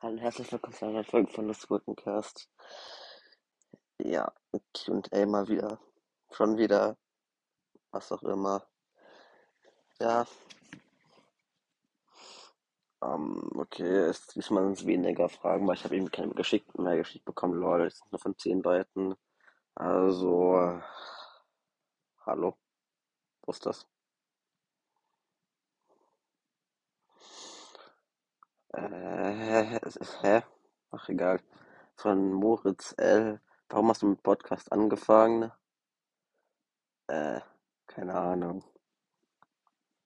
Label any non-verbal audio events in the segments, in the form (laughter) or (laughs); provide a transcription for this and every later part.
Hallo, herzlich willkommen zu einer Folge von Lust Cast. Ja, Q&A mal wieder. Schon wieder. Was auch immer. Ja. Ähm, okay, es diesmal sind weniger Fragen, weil ich habe eben keine geschickt mehr geschickt bekommen. Lol, es sind nur von 10 Leuten. Also, hallo. Wo ist das? Äh, hä? Ach, egal. Von Moritz L. Warum hast du mit Podcast angefangen? Äh, keine Ahnung.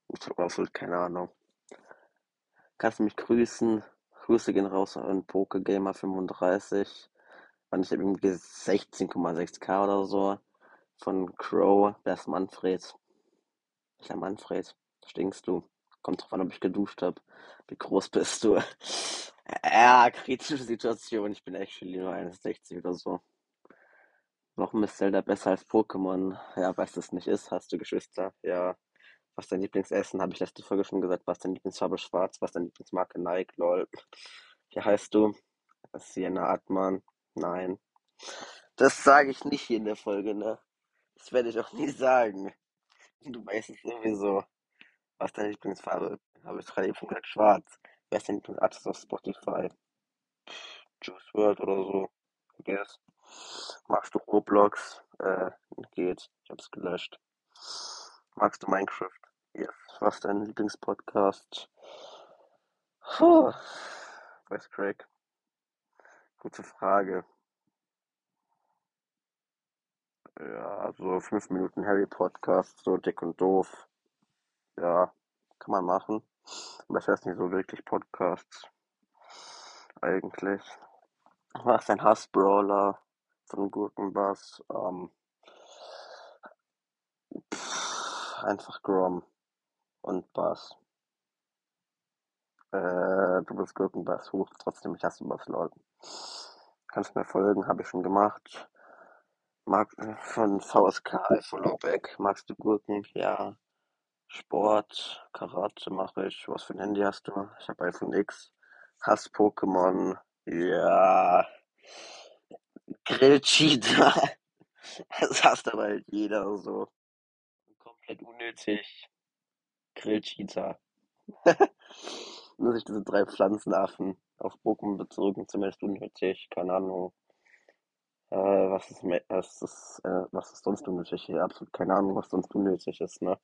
Ich habe absolut keine Ahnung. Kannst du mich grüßen? Grüße gehen raus an PokeGamer35. Wann ich habe irgendwie 16,6k oder so. Von Crow. Ist Manfred? Ich habe Manfred. Stinkst du? Kommt drauf an, ob ich geduscht habe. Wie groß (laughs) bist du? Ja, kritische Situation. Ich bin actually nur 61 oder so. Warum ist Zelda besser als Pokémon? Ja, weil es nicht ist. Hast du Geschwister? Ja. Was ist dein Lieblingsessen? Habe ich letzte Folge schon gesagt. Was ist dein Lieblingsfarbe? Schwarz. Was ist deine Lieblingsmarke? Nike. Lol. Wie heißt du? Sienna Atman. Nein. Das sage ich nicht hier in der Folge, ne? Das werde ich auch nie sagen. Du weißt es sowieso. Was ist deine Lieblingsfarbe? Habe ich gerade eben schon gesagt. Schwarz. Wer ist dein Lieblingsartist auf Spotify? Juice World oder so. I guess. Magst du Roblox? Äh, geht. Ich hab's gelöscht. Magst du Minecraft? Yes. Was ist dein Lieblingspodcast? Puh. Weiß Craig. Gute Frage. Ja, so fünf Minuten Harry Podcast, so dick und doof. Ja, kann man machen. Aber ich weiß nicht so wirklich Podcasts. Eigentlich. Was ist ein Hassbrawler von Gurkenbass? Ähm, pff, einfach Grom und Bass. Äh, du bist Gurkenbass hoch, trotzdem ich hasse Bass, lol. Kannst mir folgen, habe ich schon gemacht. Mag von VSK Followback. Magst du Gurken? Ja. Sport, Karate mache ich. Was für ein Handy hast du? Ich habe iPhone X. Hass Pokémon. Ja. Grillcheater. (laughs) Das hasst aber halt jeder so. Komplett unnötig. Grillcheater. Nur (laughs) sich diese drei Pflanzenaffen auf Pokémon bezogen, zumindest unnötig. Keine Ahnung. Äh, was ist, was ist, äh, was ist sonst unnötig? absolut keine Ahnung, was sonst unnötig ist, ne?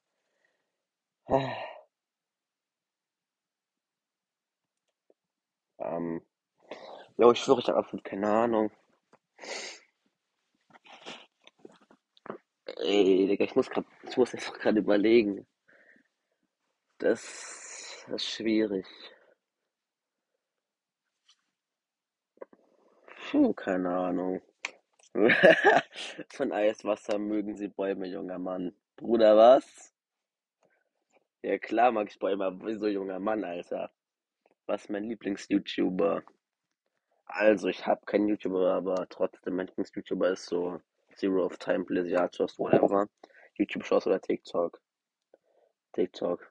Ähm, jo, ich schwöre, ich habe absolut keine Ahnung. Ey, Digga, ich muss grad, ich muss einfach gerade überlegen. Das, das ist schwierig. Puh, keine Ahnung. (laughs) Von Eiswasser mögen sie Bäume, junger Mann. Bruder, was? Ja klar mag ich Bäume, aber wieso junger Mann, Alter? Was ist mein Lieblings-YouTuber? Also, ich habe keinen YouTuber, aber trotzdem, mein Lieblings-YouTuber ist so Zero of Time, Blizzardos, whatever. YouTube-Shows oder TikTok. TikTok.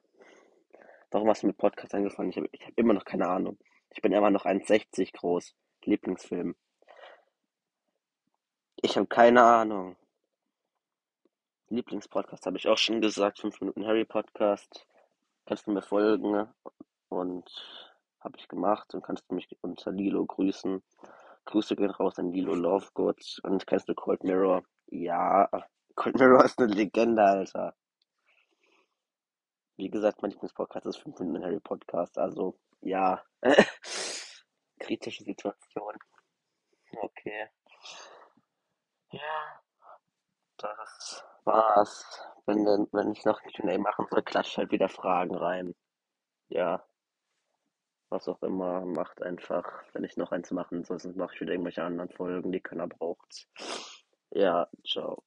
Warum hast du mit Podcast angefangen? Ich habe ich hab immer noch keine Ahnung. Ich bin immer noch 1,60 groß. Lieblingsfilm. Ich habe keine Ahnung. Lieblingspodcast habe ich auch schon gesagt. 5 Minuten Harry Podcast. Kannst du mir folgen und habe ich gemacht und kannst du mich unter Lilo grüßen. Grüße gehen raus an Lilo Lovegood und kennst du Cold Mirror? Ja, Cold Mirror ist eine Legende, Alter. Wie gesagt, mein Lieblingspodcast ist 5 Minuten Harry Podcast, also ja. (laughs) Kritische Situation. Okay. Ja, das war's. Wenn, wenn ich noch ein Q&A machen soll, klatscht halt wieder Fragen rein. Ja was auch immer, macht einfach, wenn ich noch eins machen soll, sonst mache ich wieder irgendwelche anderen Folgen, die keiner braucht. Ja, ciao.